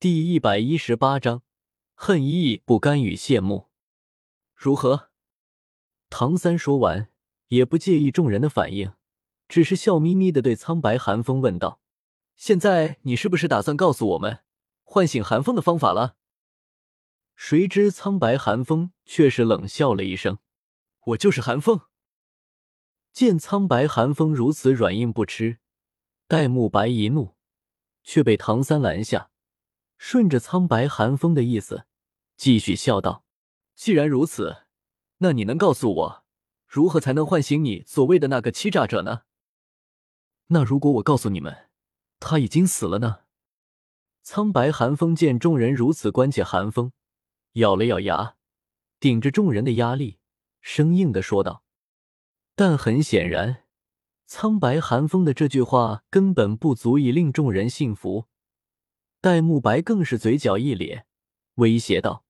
第一百一十八章，恨意不甘与谢幕。如何？唐三说完，也不介意众人的反应，只是笑眯眯的对苍白寒风问道：“现在你是不是打算告诉我们唤醒寒风的方法了？”谁知苍白寒风却是冷笑了一声：“我就是寒风。”见苍白寒风如此软硬不吃，戴沐白一怒，却被唐三拦下。顺着苍白寒风的意思，继续笑道：“既然如此，那你能告诉我，如何才能唤醒你所谓的那个欺诈者呢？那如果我告诉你们，他已经死了呢？”苍白寒风见众人如此关切寒风，咬了咬牙，顶着众人的压力，生硬的说道：“但很显然，苍白寒风的这句话根本不足以令众人信服。”戴沐白更是嘴角一咧，威胁道：“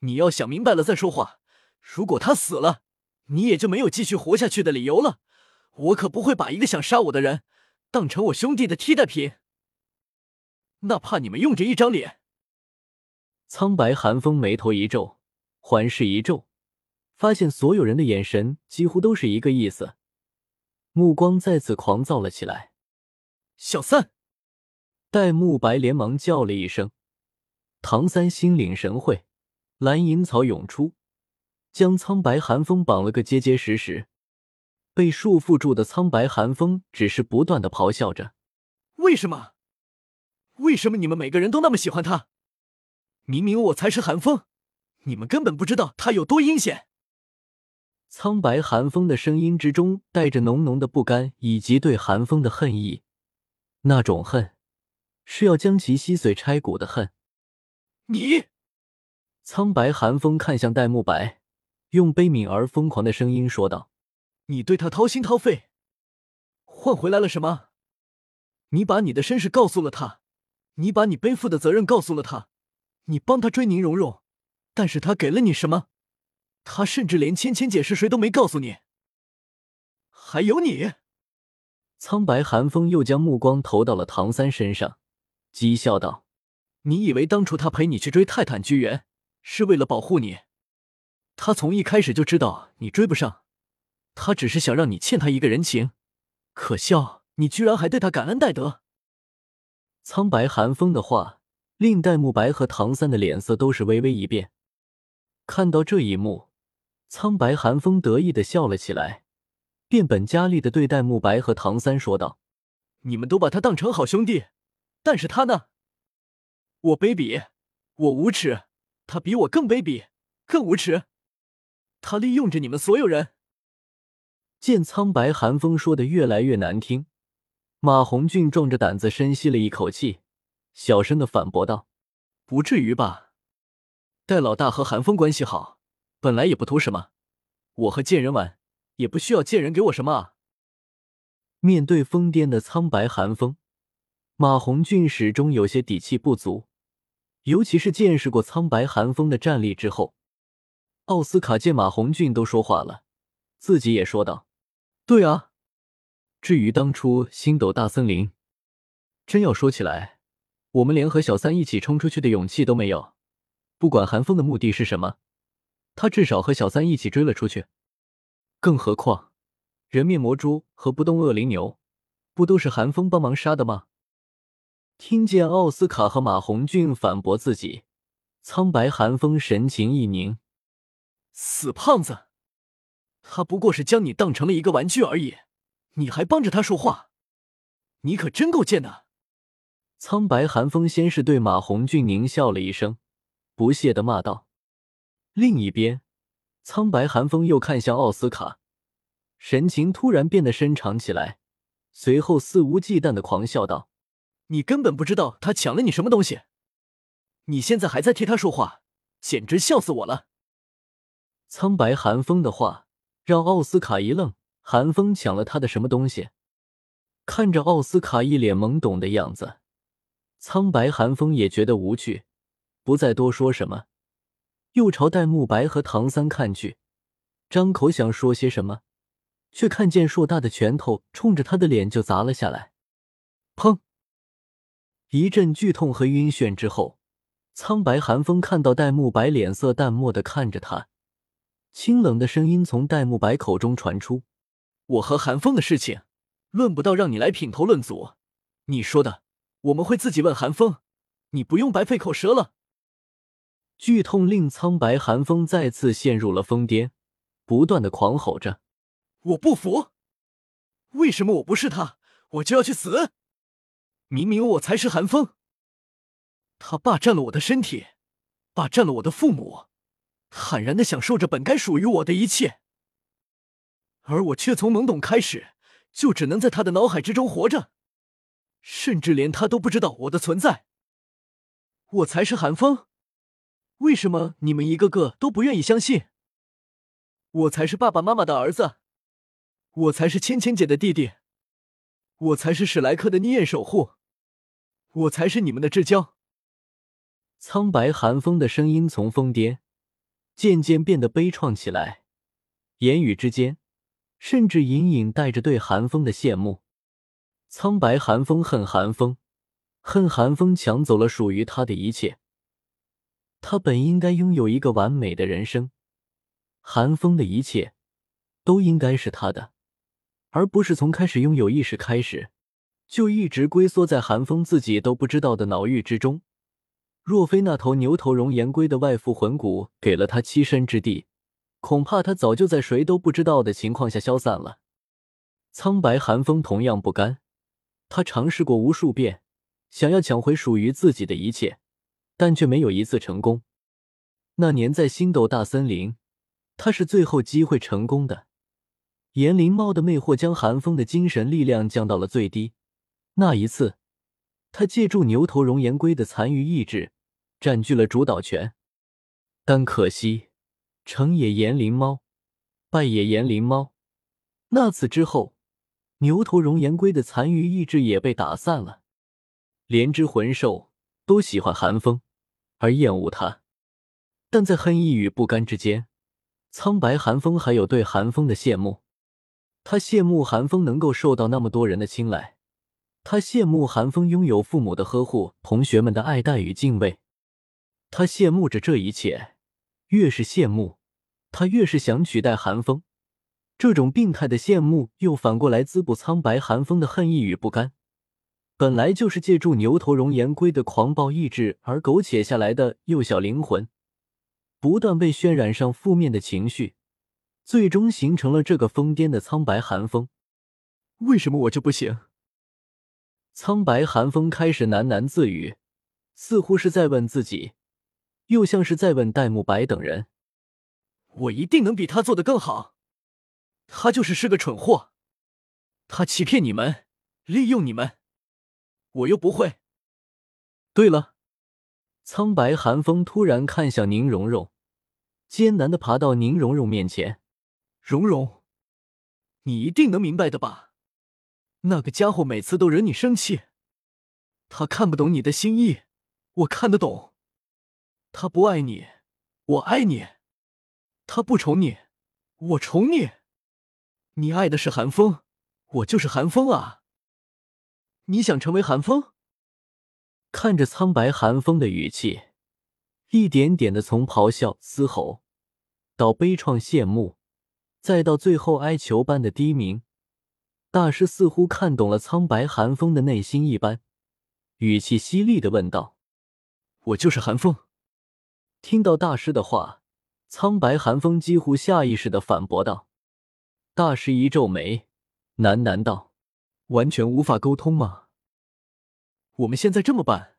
你要想明白了再说话。如果他死了，你也就没有继续活下去的理由了。我可不会把一个想杀我的人当成我兄弟的替代品，哪怕你们用着一张脸。”苍白寒风眉头一皱，环视一皱，发现所有人的眼神几乎都是一个意思，目光再次狂躁了起来。小三。戴沐白连忙叫了一声，唐三心领神会，蓝银草涌出，将苍白寒风绑了个结结实实。被束缚住的苍白寒风只是不断的咆哮着：“为什么？为什么你们每个人都那么喜欢他？明明我才是寒风，你们根本不知道他有多阴险。”苍白寒风的声音之中带着浓浓的不甘以及对寒风的恨意，那种恨。是要将其吸髓拆骨的恨。你，苍白寒风看向戴沐白，用悲悯而疯狂的声音说道：“你对他掏心掏肺，换回来了什么？你把你的身世告诉了他，你把你背负的责任告诉了他，你帮他追宁荣荣，但是他给了你什么？他甚至连芊芊姐是谁都没告诉你。还有你。”苍白寒风又将目光投到了唐三身上。讥笑道：“你以为当初他陪你去追泰坦巨猿是为了保护你？他从一开始就知道你追不上，他只是想让你欠他一个人情。可笑，你居然还对他感恩戴德！”苍白寒风的话令戴沐白和唐三的脸色都是微微一变。看到这一幕，苍白寒风得意的笑了起来，变本加厉的对戴沐白和唐三说道：“你们都把他当成好兄弟。”但是他呢？我卑鄙，我无耻，他比我更卑鄙，更无耻。他利用着你们所有人。见苍白寒风说的越来越难听，马红俊壮着胆子深吸了一口气，小声的反驳道：“不至于吧？戴老大和寒风关系好，本来也不图什么。我和贱人玩，也不需要贱人给我什么。”面对疯癫的苍白寒风。马红俊始终有些底气不足，尤其是见识过苍白寒风的战力之后。奥斯卡见马红俊都说话了，自己也说道：“对啊，至于当初星斗大森林，真要说起来，我们连和小三一起冲出去的勇气都没有。不管寒风的目的是什么，他至少和小三一起追了出去。更何况，人面魔蛛和不动恶灵牛，不都是寒风帮忙杀的吗？”听见奥斯卡和马红俊反驳自己，苍白寒风神情一凝：“死胖子，他不过是将你当成了一个玩具而已，你还帮着他说话，你可真够贱的！”苍白寒风先是对马红俊狞笑了一声，不屑的骂道。另一边，苍白寒风又看向奥斯卡，神情突然变得深长起来，随后肆无忌惮的狂笑道。你根本不知道他抢了你什么东西，你现在还在替他说话，简直笑死我了！苍白寒风的话让奥斯卡一愣，寒风抢了他的什么东西？看着奥斯卡一脸懵懂的样子，苍白寒风也觉得无趣，不再多说什么，又朝戴沐白和唐三看去，张口想说些什么，却看见硕大的拳头冲着他的脸就砸了下来，砰！一阵剧痛和晕眩之后，苍白寒风看到戴沐白脸色淡漠的看着他，清冷的声音从戴沐白口中传出：“我和寒风的事情，论不到让你来品头论足。你说的，我们会自己问寒风，你不用白费口舌了。”剧痛令苍白寒风再次陷入了疯癫，不断的狂吼着：“我不服！为什么我不是他，我就要去死？明明我才是寒风！他霸占了我的身体，霸占了我的父母，坦然的享受着本该属于我的一切，而我却从懵懂开始就只能在他的脑海之中活着，甚至连他都不知道我的存在。我才是寒风！”为什么你们一个个都不愿意相信？我才是爸爸妈妈的儿子，我才是芊芊姐的弟弟，我才是史莱克的逆焰守护，我才是你们的至交。苍白寒风的声音从疯癫渐渐变得悲怆起来，言语之间甚至隐隐带着对寒风的羡慕。苍白寒风恨寒风，恨寒风抢走了属于他的一切。他本应该拥有一个完美的人生，寒风的一切都应该是他的，而不是从开始拥有意识开始就一直龟缩在寒风自己都不知道的脑域之中。若非那头牛头熔岩龟的外附魂骨给了他栖身之地，恐怕他早就在谁都不知道的情况下消散了。苍白寒风同样不甘，他尝试过无数遍，想要抢回属于自己的一切。但却没有一次成功。那年在星斗大森林，他是最后机会成功的。炎灵猫的魅惑将寒风的精神力量降到了最低。那一次，他借助牛头熔岩龟的残余意志，占据了主导权。但可惜，成也炎灵猫，败也炎灵猫。那次之后，牛头熔岩龟的残余意志也被打散了。连只魂兽都喜欢寒风。而厌恶他，但在恨意与不甘之间，苍白寒风还有对寒风的羡慕。他羡慕寒风能够受到那么多人的青睐，他羡慕寒风拥有父母的呵护、同学们的爱戴与敬畏。他羡慕着这一切，越是羡慕，他越是想取代寒风。这种病态的羡慕，又反过来滋补苍白寒风的恨意与不甘。本来就是借助牛头熔岩龟的狂暴意志而苟且下来的幼小灵魂，不断被渲染上负面的情绪，最终形成了这个疯癫的苍白寒风。为什么我就不行？苍白寒风开始喃喃自语，似乎是在问自己，又像是在问戴沐白等人：“我一定能比他做的更好。他就是是个蠢货，他欺骗你们，利用你们。”我又不会。对了，苍白寒风突然看向宁荣荣，艰难的爬到宁荣荣面前。荣荣，你一定能明白的吧？那个家伙每次都惹你生气，他看不懂你的心意，我看得懂。他不爱你，我爱你；他不宠你，我宠你。你爱的是寒风，我就是寒风啊。你想成为寒风？看着苍白寒风的语气，一点点的从咆哮嘶吼，到悲怆羡慕，再到最后哀求般的低鸣，大师似乎看懂了苍白寒风的内心一般，语气犀利的问道：“我就是寒风。”听到大师的话，苍白寒风几乎下意识的反驳道。大师一皱眉，喃喃道。完全无法沟通吗？我们现在这么办？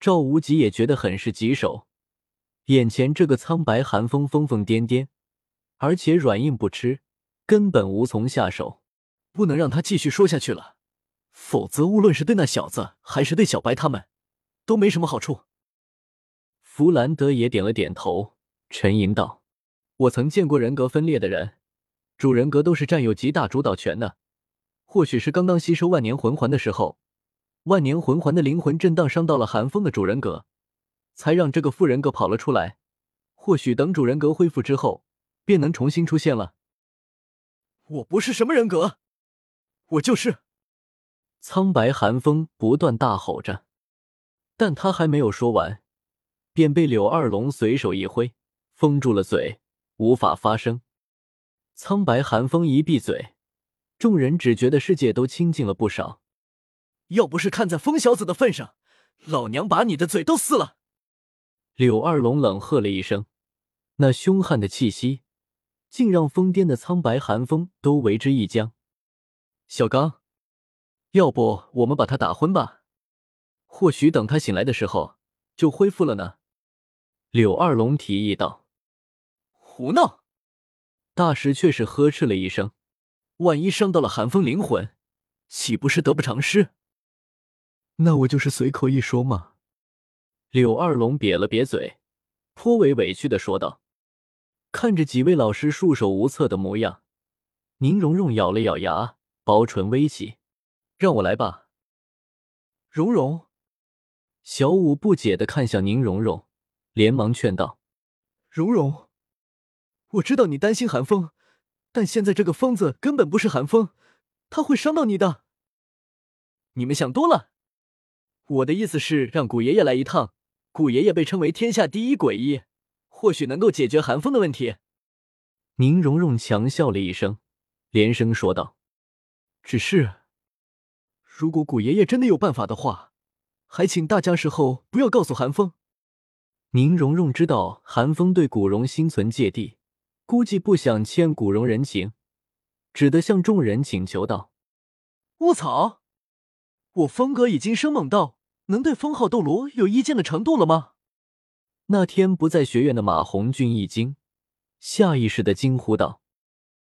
赵无极也觉得很是棘手。眼前这个苍白寒风疯疯癫癫，而且软硬不吃，根本无从下手。不能让他继续说下去了，否则无论是对那小子，还是对小白他们，都没什么好处。弗兰德也点了点头，沉吟道：“我曾见过人格分裂的人，主人格都是占有极大主导权的。”或许是刚刚吸收万年魂环的时候，万年魂环的灵魂震荡伤到了寒风的主人格，才让这个副人格跑了出来。或许等主人格恢复之后，便能重新出现了。我不是什么人格，我就是。苍白寒风不断大吼着，但他还没有说完，便被柳二龙随手一挥，封住了嘴，无法发声。苍白寒风一闭嘴，众人只觉得世界都清静了不少。要不是看在疯小子的份上，老娘把你的嘴都撕了！柳二龙冷喝了一声，那凶悍的气息，竟让疯癫的苍白寒风都为之一僵。小刚，要不我们把他打昏吧？或许等他醒来的时候就恢复了呢。柳二龙提议道：“胡闹！”大石却是呵斥了一声：“万一伤到了寒风灵魂，岂不是得不偿失？”那我就是随口一说嘛。柳二龙瘪了瘪嘴，颇为委屈的说道：“看着几位老师束手无策的模样，宁荣荣咬了咬牙，薄唇微起：‘让我来吧。’荣荣，小五不解的看向宁荣荣，连忙劝道：‘荣荣，我知道你担心寒风，但现在这个疯子根本不是寒风，他会伤到你的。你们想多了。我的意思是让古爷爷来一趟。’”古爷爷被称为天下第一鬼医，或许能够解决寒风的问题。宁荣荣强笑了一声，连声说道：“只是，如果古爷爷真的有办法的话，还请大家事后不要告诉寒风。”宁荣荣知道寒风对古荣心存芥蒂，估计不想欠古荣人情，只得向众人请求道：“卧槽！我风格已经生猛到……”能对封号斗罗有意见的程度了吗？那天不在学院的马红俊一惊，下意识的惊呼道。